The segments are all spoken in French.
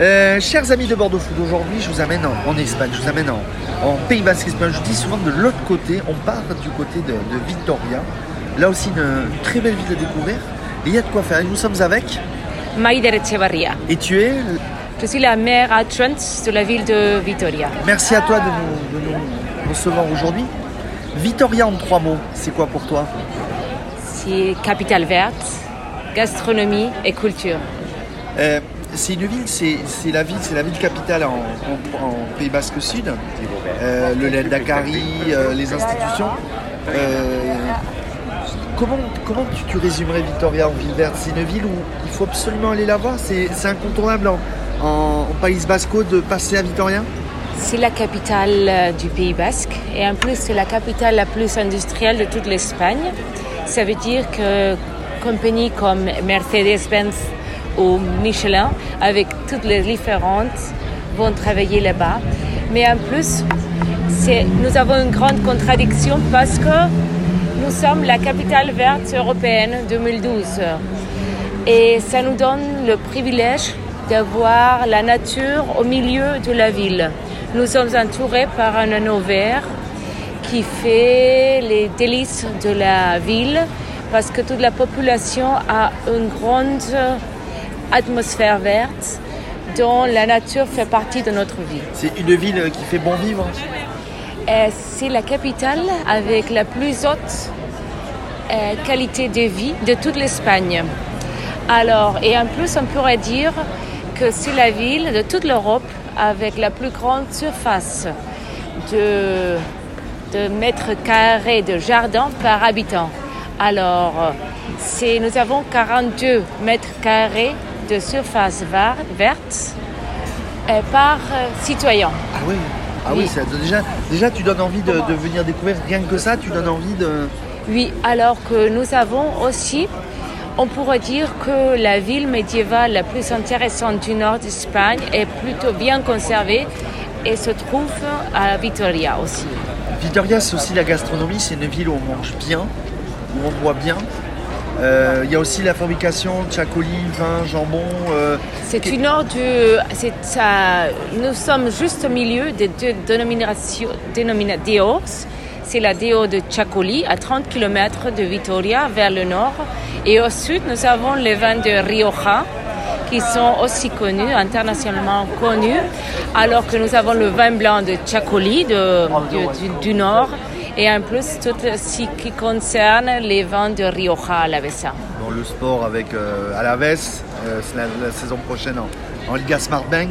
Euh, chers amis de Bordeaux Food, aujourd'hui je vous amène en, en Espagne, je vous amène en, en Pays Basque espagnol. Je dis souvent de l'autre côté, on part du côté de, de Vitoria. Là aussi une très belle ville à découvrir. Et il y a de quoi faire. Et nous sommes avec. Maider Echevarria. Et tu es. Je suis la maire adjointe de la ville de Vitoria. Merci à toi de nous, de nous recevoir aujourd'hui. Vitoria en trois mots, c'est quoi pour toi? C'est capitale verte, gastronomie et culture. Euh, c'est une ville, c'est la ville, c'est la ville capitale en, Pays Basque Sud. Euh, le lait Dakari, euh, les institutions. Euh, comment comment tu, résumerais Vitoria en ville verte? C'est une ville où il faut absolument aller la voir. C'est incontournable en, en, Pays Basco de passer à Vitoria. C'est la capitale euh, du Pays Basque et en plus c'est la capitale la plus industrielle de toute l'Espagne. Ça veut dire que compagnies comme Mercedes-Benz ou Michelin, avec toutes les différentes, vont travailler là-bas. Mais en plus, nous avons une grande contradiction parce que nous sommes la capitale verte européenne 2012. Et ça nous donne le privilège d'avoir la nature au milieu de la ville. Nous sommes entourés par un anneau vert qui fait les délices de la ville parce que toute la population a une grande atmosphère verte dont la nature fait partie de notre vie. C'est une ville qui fait bon vivre. Euh, C'est la capitale avec la plus haute euh, qualité de vie de toute l'Espagne. Alors, et en plus, on pourrait dire que c'est la ville de toute l'Europe avec la plus grande surface de, de mètres carrés de jardin par habitant. Alors, nous avons 42 mètres carrés de surface verte euh, par euh, citoyen. Ah oui. Ah oui, Oui. ça- déjà, déjà tu donnes envie de, de venir découvrir rien que ça, tu donnes envie de. Oui, alors que nous avons aussi, on pourrait dire que la ville médiévale la plus intéressante du nord d'Espagne est plutôt bien conservée et se trouve à Vitoria aussi. Vitoria, c'est aussi la gastronomie, c'est une ville où on mange bien, où on boit bien. Euh, Il y a aussi la fabrication de chacoli, vin, jambon. euh, C'est une c'est ça, nous sommes juste au milieu des deux dénominations. C'est la déo de Chacoli, à 30 km de Vitoria, vers le nord. Et au sud, nous avons les vins de Rioja, qui sont aussi connus, internationalement connus, alors que nous avons le vin blanc de Chacoli, de, du- du, du nord, et en plus tout ce qui concerne les vins de Rioja à la Bessa. dans le sport avec euh, Alaves, euh, c'est la, la saison prochaine en, en Liga Smart Bank.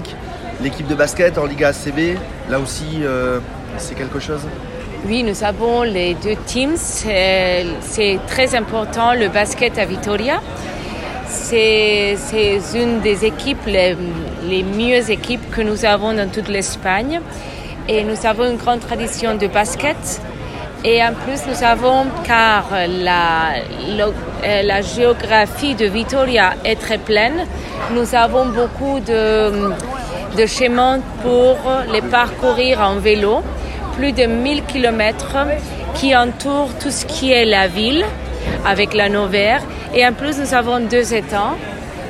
L'équipe de basket en Liga ACB, là aussi, euh, c'est quelque chose? Oui, nous avons les deux teams. C'est c'est très important le basket à Vitoria. C'est c'est une des équipes, les, les mieux équipes que nous avons dans toute l'Espagne. Et nous avons une grande tradition de basket. Et en plus, nous avons, car la, euh, la géographie de Vitoria est très pleine, nous avons beaucoup de, de chemins pour les parcourir en vélo plus de 1000 kilomètres qui entourent tout ce qui est la ville avec l'anneau vert. Et en plus, nous avons deux étangs,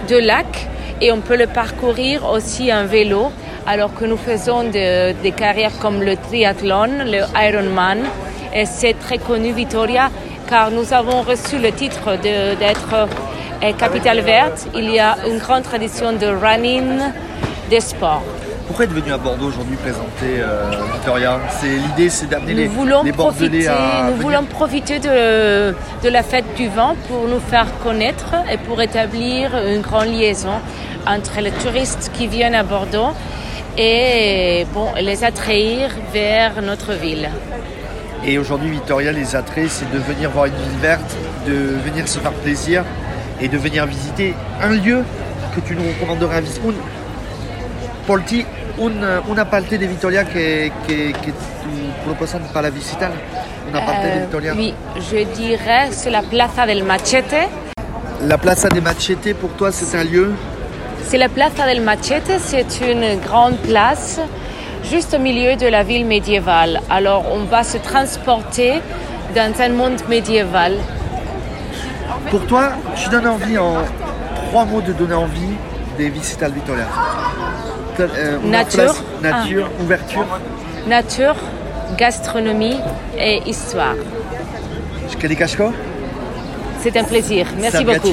deux lacs, et on peut le parcourir aussi en vélo, alors que nous faisons de- des carrières comme le triathlon, le Ironman. Et c'est très connu, Vitoria, car nous avons reçu le titre d'être euh, capitale verte. Il y a une grande tradition de running, des sports. Pourquoi être venu à Bordeaux aujourd'hui présenter euh, Vitoria C'est L'idée, c'est d'amener les, voulons les Bordelais profiter, à nous venir. voulons profiter de, de la fête du vent pour nous faire connaître et pour établir une grande liaison entre les touristes qui viennent à Bordeaux et bon, les attraire vers notre ville. Et aujourd'hui, Vitoria, les attraits, c'est de venir voir une ville verte, de venir se faire plaisir et de venir visiter un lieu que tu nous recommanderais à visiter. Polti, un, una parte de Vitoria que, que, que tu proposes para visitar. Una parte de Euh, Vitoria. oui, je dirais c'est la Plaza del Machete. La Plaza de Machete, pour toi, c'est un lieu? C'est la Plaza del Machete, c'est une grande place juste au milieu de la ville médiévale. Alors on va se transporter dans un monde médiéval. Pour toi, tu donnes envie en trois mots de donner envie de visitar Vitoria. eh, una Nature. nature, ouverture. Nature, gastronomie et histoire. C'est un plaisir. Merci beaucoup.